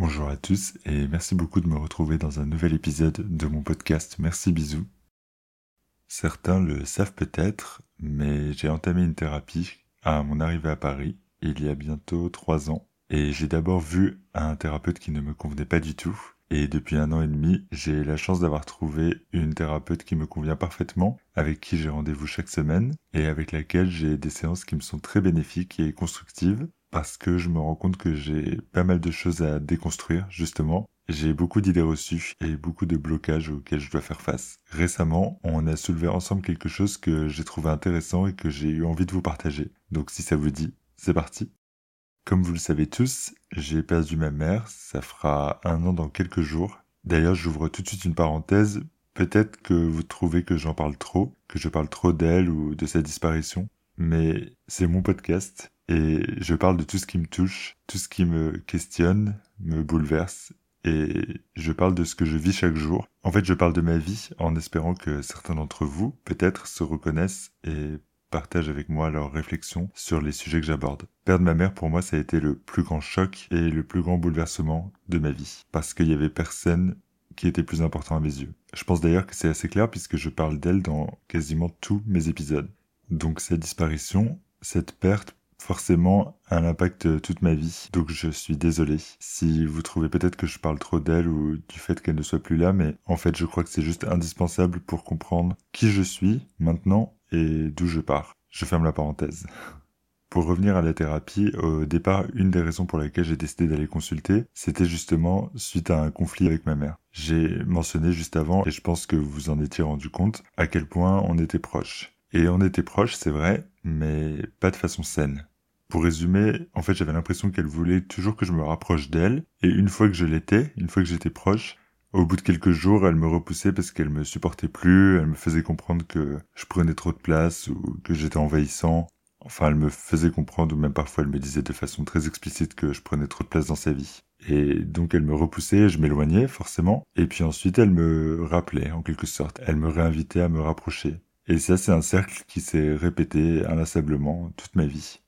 Bonjour à tous et merci beaucoup de me retrouver dans un nouvel épisode de mon podcast Merci Bisous. Certains le savent peut-être, mais j'ai entamé une thérapie à mon arrivée à Paris il y a bientôt trois ans et j'ai d'abord vu un thérapeute qui ne me convenait pas du tout et depuis un an et demi, j'ai la chance d'avoir trouvé une thérapeute qui me convient parfaitement, avec qui j'ai rendez-vous chaque semaine et avec laquelle j'ai des séances qui me sont très bénéfiques et constructives parce que je me rends compte que j'ai pas mal de choses à déconstruire, justement. J'ai beaucoup d'idées reçues et beaucoup de blocages auxquels je dois faire face. Récemment, on a soulevé ensemble quelque chose que j'ai trouvé intéressant et que j'ai eu envie de vous partager. Donc si ça vous dit, c'est parti. Comme vous le savez tous, j'ai perdu ma mère, ça fera un an dans quelques jours. D'ailleurs, j'ouvre tout de suite une parenthèse. Peut-être que vous trouvez que j'en parle trop, que je parle trop d'elle ou de sa disparition, mais c'est mon podcast et je parle de tout ce qui me touche, tout ce qui me questionne, me bouleverse et je parle de ce que je vis chaque jour. En fait, je parle de ma vie en espérant que certains d'entre vous, peut-être, se reconnaissent et partagent avec moi leurs réflexions sur les sujets que j'aborde. Perdre ma mère, pour moi, ça a été le plus grand choc et le plus grand bouleversement de ma vie. Parce qu'il y avait personne qui était plus important à mes yeux. Je pense d'ailleurs que c'est assez clair puisque je parle d'elle dans quasiment tous mes épisodes. Donc cette disparition, cette perte forcément un impact toute ma vie. Donc je suis désolé si vous trouvez peut-être que je parle trop d'elle ou du fait qu'elle ne soit plus là, mais en fait je crois que c'est juste indispensable pour comprendre qui je suis maintenant et d'où je pars. Je ferme la parenthèse. Pour revenir à la thérapie, au départ, une des raisons pour laquelle j'ai décidé d'aller consulter, c'était justement suite à un conflit avec ma mère. J'ai mentionné juste avant, et je pense que vous vous en étiez rendu compte, à quel point on était proches. Et on était proches, c'est vrai, mais pas de façon saine. Pour résumer, en fait, j'avais l'impression qu'elle voulait toujours que je me rapproche d'elle, et une fois que je l'étais, une fois que j'étais proche, au bout de quelques jours, elle me repoussait parce qu'elle me supportait plus, elle me faisait comprendre que je prenais trop de place ou que j'étais envahissant. Enfin, elle me faisait comprendre, ou même parfois elle me disait de façon très explicite que je prenais trop de place dans sa vie. Et donc elle me repoussait, je m'éloignais forcément, et puis ensuite elle me rappelait en quelque sorte, elle me réinvitait à me rapprocher. Et ça c'est un cercle qui s'est répété inlassablement toute ma vie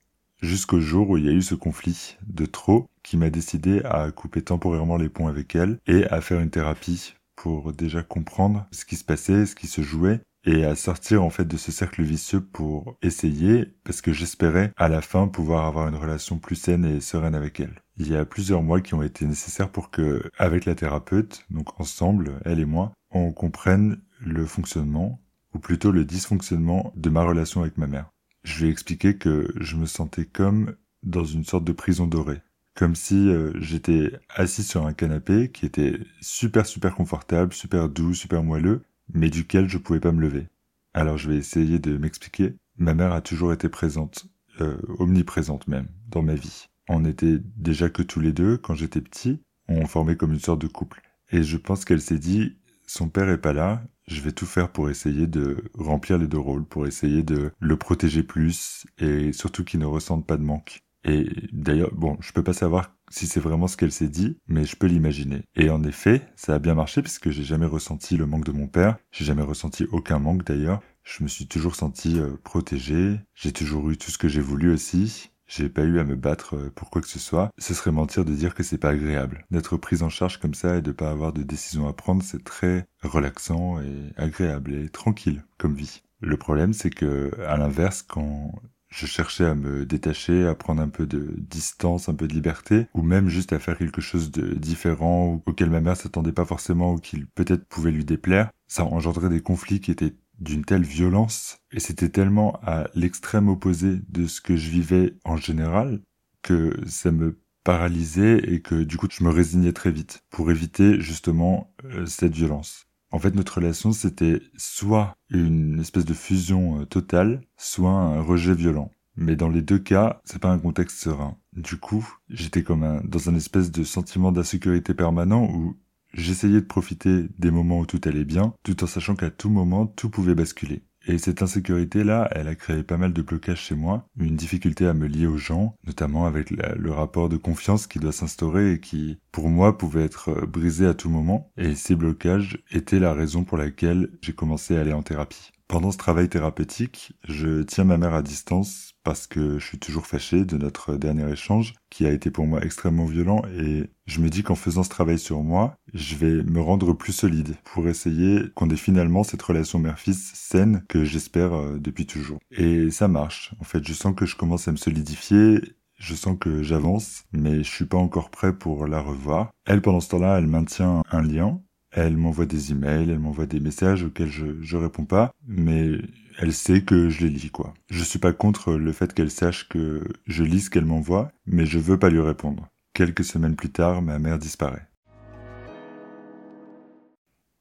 jusqu'au jour où il y a eu ce conflit de trop qui m'a décidé à couper temporairement les ponts avec elle et à faire une thérapie pour déjà comprendre ce qui se passait, ce qui se jouait et à sortir en fait de ce cercle vicieux pour essayer parce que j'espérais à la fin pouvoir avoir une relation plus saine et sereine avec elle. Il y a plusieurs mois qui ont été nécessaires pour que avec la thérapeute, donc ensemble, elle et moi, on comprenne le fonctionnement ou plutôt le dysfonctionnement de ma relation avec ma mère je lui ai expliqué que je me sentais comme dans une sorte de prison dorée. Comme si euh, j'étais assis sur un canapé qui était super super confortable, super doux, super moelleux, mais duquel je pouvais pas me lever. Alors je vais essayer de m'expliquer. Ma mère a toujours été présente, euh, omniprésente même, dans ma vie. On était déjà que tous les deux quand j'étais petit, on formait comme une sorte de couple. Et je pense qu'elle s'est dit, son père est pas là, je vais tout faire pour essayer de remplir les deux rôles, pour essayer de le protéger plus et surtout qu'il ne ressente pas de manque. Et d'ailleurs, bon, je peux pas savoir si c'est vraiment ce qu'elle s'est dit, mais je peux l'imaginer. Et en effet, ça a bien marché puisque j'ai jamais ressenti le manque de mon père, j'ai jamais ressenti aucun manque d'ailleurs. Je me suis toujours senti euh, protégé, j'ai toujours eu tout ce que j'ai voulu aussi, j'ai pas eu à me battre euh, pour quoi que ce soit. Ce serait mentir de dire que c'est pas agréable. D'être prise en charge comme ça et de pas avoir de décision à prendre, c'est très relaxant et agréable et tranquille comme vie. Le problème, c'est que, à l'inverse, quand je cherchais à me détacher, à prendre un peu de distance, un peu de liberté, ou même juste à faire quelque chose de différent auquel ma mère s'attendait pas forcément ou qui peut-être pouvait lui déplaire, ça engendrait des conflits qui étaient d'une telle violence, et c'était tellement à l'extrême opposé de ce que je vivais en général, que ça me paralysé et que du coup je me résignais très vite pour éviter justement euh, cette violence. En fait, notre relation, c'était soit une espèce de fusion euh, totale, soit un rejet violent. Mais dans les deux cas, c'est pas un contexte serein. Du coup, j'étais comme dans un espèce de sentiment d'insécurité permanent où j'essayais de profiter des moments où tout allait bien, tout en sachant qu'à tout moment, tout pouvait basculer. Et cette insécurité-là, elle a créé pas mal de blocages chez moi, une difficulté à me lier aux gens, notamment avec le rapport de confiance qui doit s'instaurer et qui, pour moi, pouvait être euh, brisé à tout moment. Et ces blocages étaient la raison pour laquelle j'ai commencé à aller en thérapie. Pendant ce travail thérapeutique, je tiens ma mère à distance parce que je suis toujours fâché de notre dernier échange qui a été pour moi extrêmement violent et je me dis qu'en faisant ce travail sur moi, je vais me rendre plus solide pour essayer qu'on ait finalement cette relation mère-fils saine que j'espère euh, depuis toujours. Et ça marche. En fait, je sens que je commence à me solidifier je sens que j'avance, mais je suis pas encore prêt pour la revoir. Elle, pendant ce temps-là, elle maintient un lien. Elle m'envoie des emails, elle m'envoie des messages auxquels je, je réponds pas, mais elle sait que je les lis, quoi. Je suis pas contre le fait qu'elle sache que je lis ce qu'elle m'envoie, mais je veux pas lui répondre. Quelques semaines plus tard, ma mère disparaît.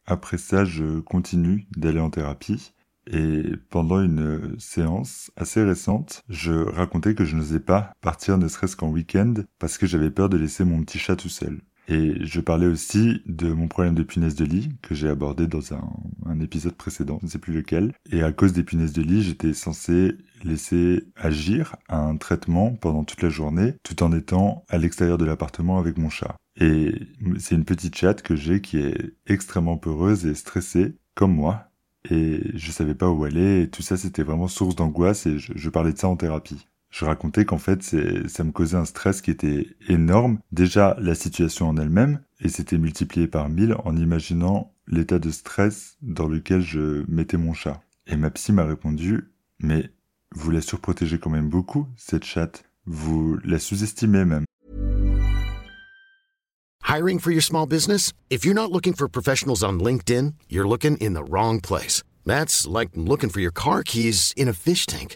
Après ça, je continue d'aller en thérapie. Et pendant une séance assez récente, je racontais que je n'osais pas partir ne serait-ce qu'en week-end parce que j'avais peur de laisser mon petit chat tout seul. Et je parlais aussi de mon problème de punaise de lit que j'ai abordé dans un, épisode précédent, je ne sais plus lequel. Et à cause des punaises de lit, j'étais censé laisser agir un traitement pendant toute la journée tout en étant à l'extérieur de l'appartement avec mon chat. Et c'est une petite chatte que j'ai qui est extrêmement peureuse et stressée, comme moi. Et je savais pas où aller et tout ça c'était vraiment source d'angoisse et je parlais de ça en thérapie je racontais qu'en fait, ça me causait un stress qui était énorme. Déjà, la situation en elle-même, et c'était multiplié par mille en imaginant l'état de stress dans lequel je mettais mon chat. Et ma psy m'a répondu, mais vous la surprotégez quand même beaucoup, cette chatte. Vous la sous-estimez même. Hiring for your small business? If you're not looking for professionals on LinkedIn, you're looking in the wrong place. That's like looking for your car keys in a fish tank.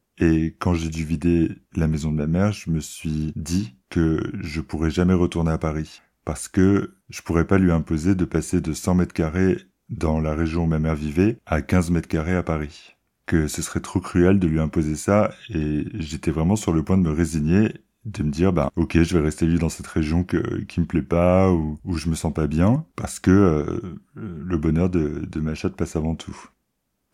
Et quand j'ai dû vider la maison de ma mère, je me suis dit que je pourrais jamais retourner à Paris. Parce que je pourrais pas lui imposer de passer de 100 mètres carrés dans la région où ma mère vivait à 15 mètres carrés à Paris. Que ce serait trop cruel de lui imposer ça et j'étais vraiment sur le point de me résigner de me dire bah ok je vais rester vivre dans cette région que, qui me plaît pas ou où je me sens pas bien parce que euh, le bonheur de, de ma chatte passe avant tout.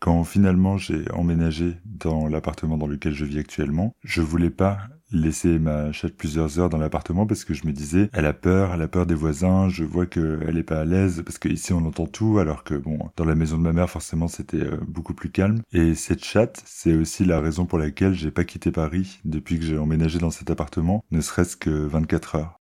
Quand finalement j'ai emménagé dans l'appartement dans lequel je vis actuellement, je voulais pas laisser ma chatte plusieurs heures dans l'appartement parce que je me disais elle a peur, elle a peur des voisins, je vois qu'elle est pas à l'aise parce qu'ici on entend tout alors que bon dans la maison de ma mère forcément c'était euh, beaucoup plus calme et cette chatte c'est aussi la raison pour laquelle j'ai pas quitté Paris depuis que j'ai emménagé dans cet appartement ne serait-ce que 24 heures.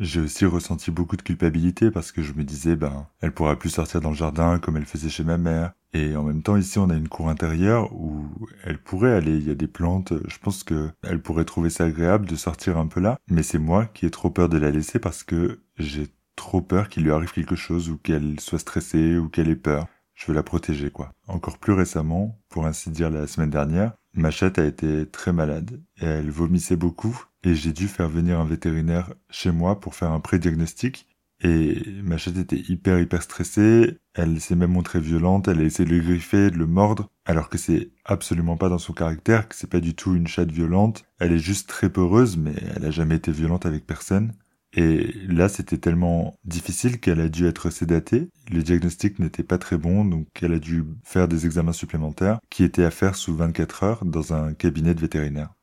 J'ai aussi ressenti beaucoup de culpabilité parce que je me disais, ben, elle pourra plus sortir dans le jardin comme elle faisait chez ma mère. Et en même temps, ici, on a une cour intérieure où elle pourrait aller. Il y a des plantes. Je pense que elle pourrait trouver ça agréable de sortir un peu là. Mais c'est moi qui ai trop peur de la laisser parce que j'ai trop peur qu'il lui arrive quelque chose ou qu'elle soit stressée ou qu'elle ait peur. Je veux la protéger, quoi. Encore plus récemment, pour ainsi dire la semaine dernière, ma chatte a été très malade et elle vomissait beaucoup et j'ai dû faire venir un vétérinaire chez moi pour faire un pré-diagnostic. Et ma chatte était hyper hyper stressée, elle s'est même montrée violente, elle a essayé de le griffer, de le mordre, alors que c'est absolument pas dans son caractère, que c'est pas du tout une chatte violente. Elle est juste très peureuse, mais elle a jamais été violente avec personne. Et là, c'était tellement difficile qu'elle a dû être sédatée. Le diagnostic n'était pas très bon, donc elle a dû faire des examens supplémentaires qui étaient à faire sous 24 heures dans un cabinet de vétérinaire.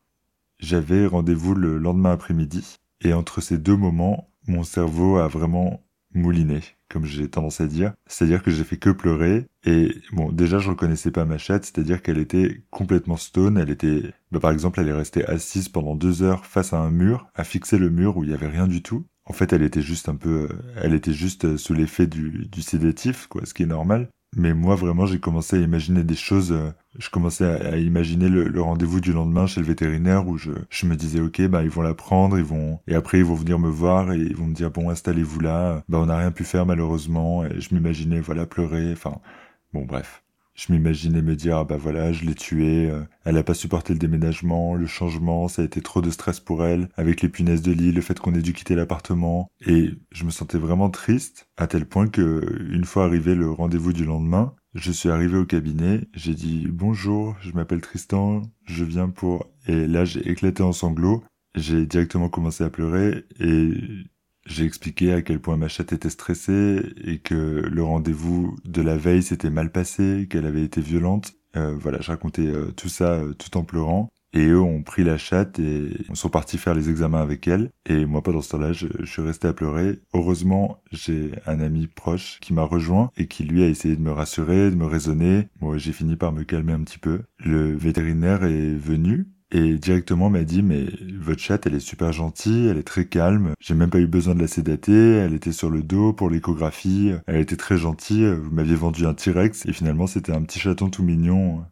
J'avais rendez-vous le lendemain après-midi, et entre ces deux moments, mon cerveau a vraiment mouliné, comme j'ai tendance à dire. C'est-à-dire que j'ai fait que pleurer. Et bon, déjà, je reconnaissais pas ma chatte, c'est-à-dire qu'elle était complètement stone. Elle était, bah, par exemple, elle est restée assise pendant deux heures face à un mur, à fixer le mur où il y avait rien du tout. En fait, elle était juste un peu, elle était juste sous l'effet du sédatif, quoi, ce qui est normal. Mais moi, vraiment, j'ai commencé à imaginer des choses. Euh, je commençais à, imaginer le, rendez-vous du lendemain chez le vétérinaire où je, je me disais, ok, bah ils vont la prendre, ils vont et après ils vont venir me voir et ils vont me dire, bon, installez-vous là. Bah on n'a rien pu faire malheureusement. Et je m'imaginais, voilà, pleurer. Enfin, bon, bref. Je m'imaginais me dire, ah bah voilà, je l'ai tuée, euh, elle a pas supporté le déménagement, le changement, ça a été trop de stress pour elle, avec les punaises de lit, le fait qu'on ait dû quitter l'appartement. Et je me sentais vraiment triste, à tel point que, une fois arrivé le rendez-vous du lendemain, je suis arrivé au cabinet, j'ai dit bonjour, je m'appelle Tristan, je viens pour... Et là j'ai éclaté en sanglots, j'ai directement commencé à pleurer et j'ai expliqué à quel point ma chatte était stressée et que le rendez-vous de la veille s'était mal passé, qu'elle avait été violente. Euh, voilà, je racontais euh, tout ça euh, tout en pleurant. Et eux ont pris la chatte et sont partis faire les examens avec elle. Et moi, pendant ce temps-là, je, suis resté à pleurer. Heureusement, j'ai un ami proche qui m'a rejoint et qui lui a essayé de me rassurer, de me raisonner. Moi, j'ai fini par me calmer un petit peu. Le vétérinaire est venu et directement m'a dit mais votre chatte elle est super gentille, elle est très calme, j'ai même pas eu besoin de la sédater, elle était sur le dos pour l'échographie, elle était très gentille, vous m'aviez vendu un T-Rex et finalement c'était un petit chaton tout mignon.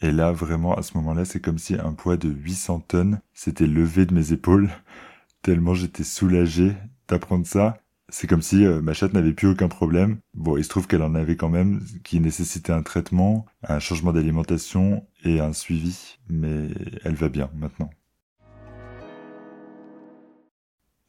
Et là vraiment à ce moment-là c'est comme si un poids de 800 tonnes s'était levé de mes épaules, tellement j'étais soulagé d'apprendre ça c'est comme si euh, ma chatte n'avait plus aucun problème. Bon, il se trouve qu'elle en avait quand même, qui nécessitait un traitement, un changement d'alimentation et un suivi, mais elle va bien maintenant.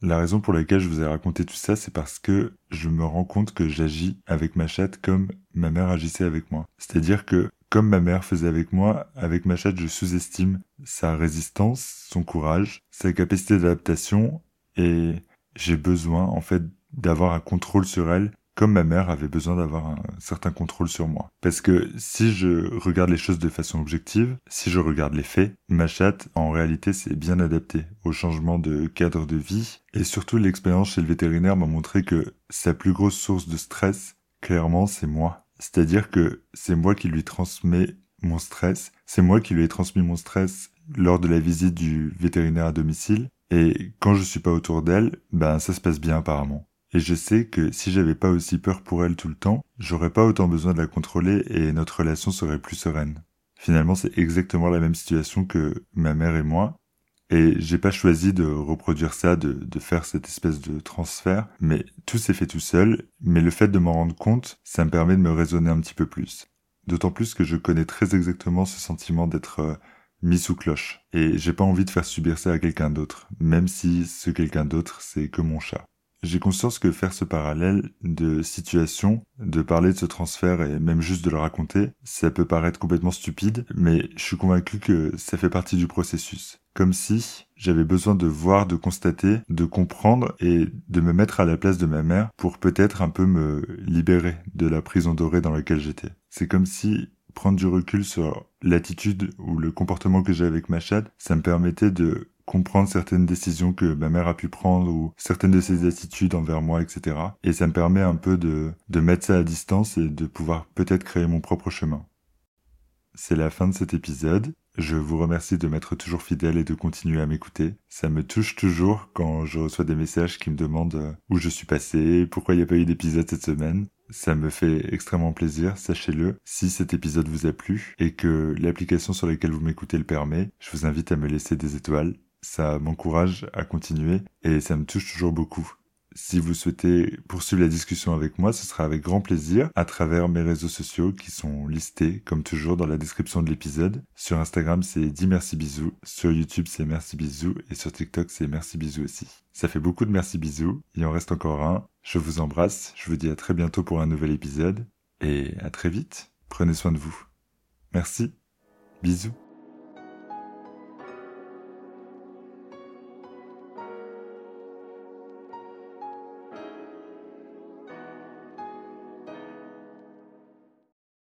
La raison pour laquelle je vous ai raconté tout ça, c'est parce que je me rends compte que j'agis avec ma chatte comme ma mère agissait avec moi. C'est-à-dire que comme ma mère faisait avec moi, avec ma chatte, je sous-estime sa résistance, son courage, sa capacité d'adaptation et j'ai besoin en fait d'avoir un contrôle sur elle comme ma mère avait besoin d'avoir un certain contrôle sur moi. Parce que si je regarde les choses de façon objective, si je regarde les faits, ma chatte, en réalité, s'est bien adaptée au changement de cadre de vie. Et surtout, l'expérience chez le vétérinaire m'a montré que sa plus grosse source de stress, clairement, c'est moi. C'est-à-dire que c'est moi qui lui transmets mon stress. C'est moi qui lui ai transmis mon stress lors de la visite du vétérinaire à domicile. Et quand je suis pas autour d'elle, ben ça se passe bien apparemment. Et je sais que si j'avais pas aussi peur pour elle tout le temps, j'aurais pas autant besoin de la contrôler et notre relation serait plus sereine. Finalement, c'est exactement la même situation que ma mère et moi. Et j'ai pas choisi de reproduire ça, de, faire cette espèce de transfert, mais tout s'est fait tout seul, mais le fait de m'en rendre compte, ça me permet de me raisonner un petit peu plus. D'autant plus que je connais très exactement ce sentiment d'être euh, mis sous cloche. Et j'ai pas envie de faire subir ça à quelqu'un d'autre, même si ce quelqu'un d'autre, c'est que mon chat. J'ai conscience que faire ce parallèle de situation, de parler de ce transfert et même juste de le raconter, ça peut paraître complètement stupide, mais je suis convaincu que ça fait partie du processus. Comme si j'avais besoin de voir, de constater, de comprendre et de me mettre à la place de ma mère pour peut-être un peu me libérer de la prison dorée dans laquelle j'étais. C'est comme si prendre du recul sur l'attitude ou le comportement que j'ai avec ma chatte, ça me permettait de comprendre certaines décisions que ma mère a pu prendre ou certaines de ses attitudes envers moi, etc. Et ça me permet un peu de, de mettre ça à distance et de pouvoir peut-être créer mon propre chemin. C'est la fin de cet épisode. Je vous remercie de m'être toujours fidèle et de continuer à m'écouter. Ça me touche toujours quand je reçois des messages qui me demandent euh, où je suis passé, pourquoi il n'y a pas eu d'épisode cette semaine. Ça me fait extrêmement plaisir, sachez-le. Si cet épisode vous a plu et que l'application sur laquelle vous m'écoutez le permet, je vous invite à me laisser des étoiles ça m'encourage à continuer et ça me touche toujours beaucoup. Si vous souhaitez poursuivre la discussion avec moi, ce sera avec grand plaisir à travers mes réseaux sociaux qui sont listés comme toujours dans la description de l'épisode. Sur Instagram, c'est dit merci bisous. Sur YouTube, c'est merci bisous. Et sur TikTok, c'est merci bisous aussi. Ça fait beaucoup de merci bisous. Il en reste encore un. Je vous embrasse. Je vous dis à très bientôt pour un nouvel épisode. Et à très vite. Prenez soin de vous. Merci. Bisous.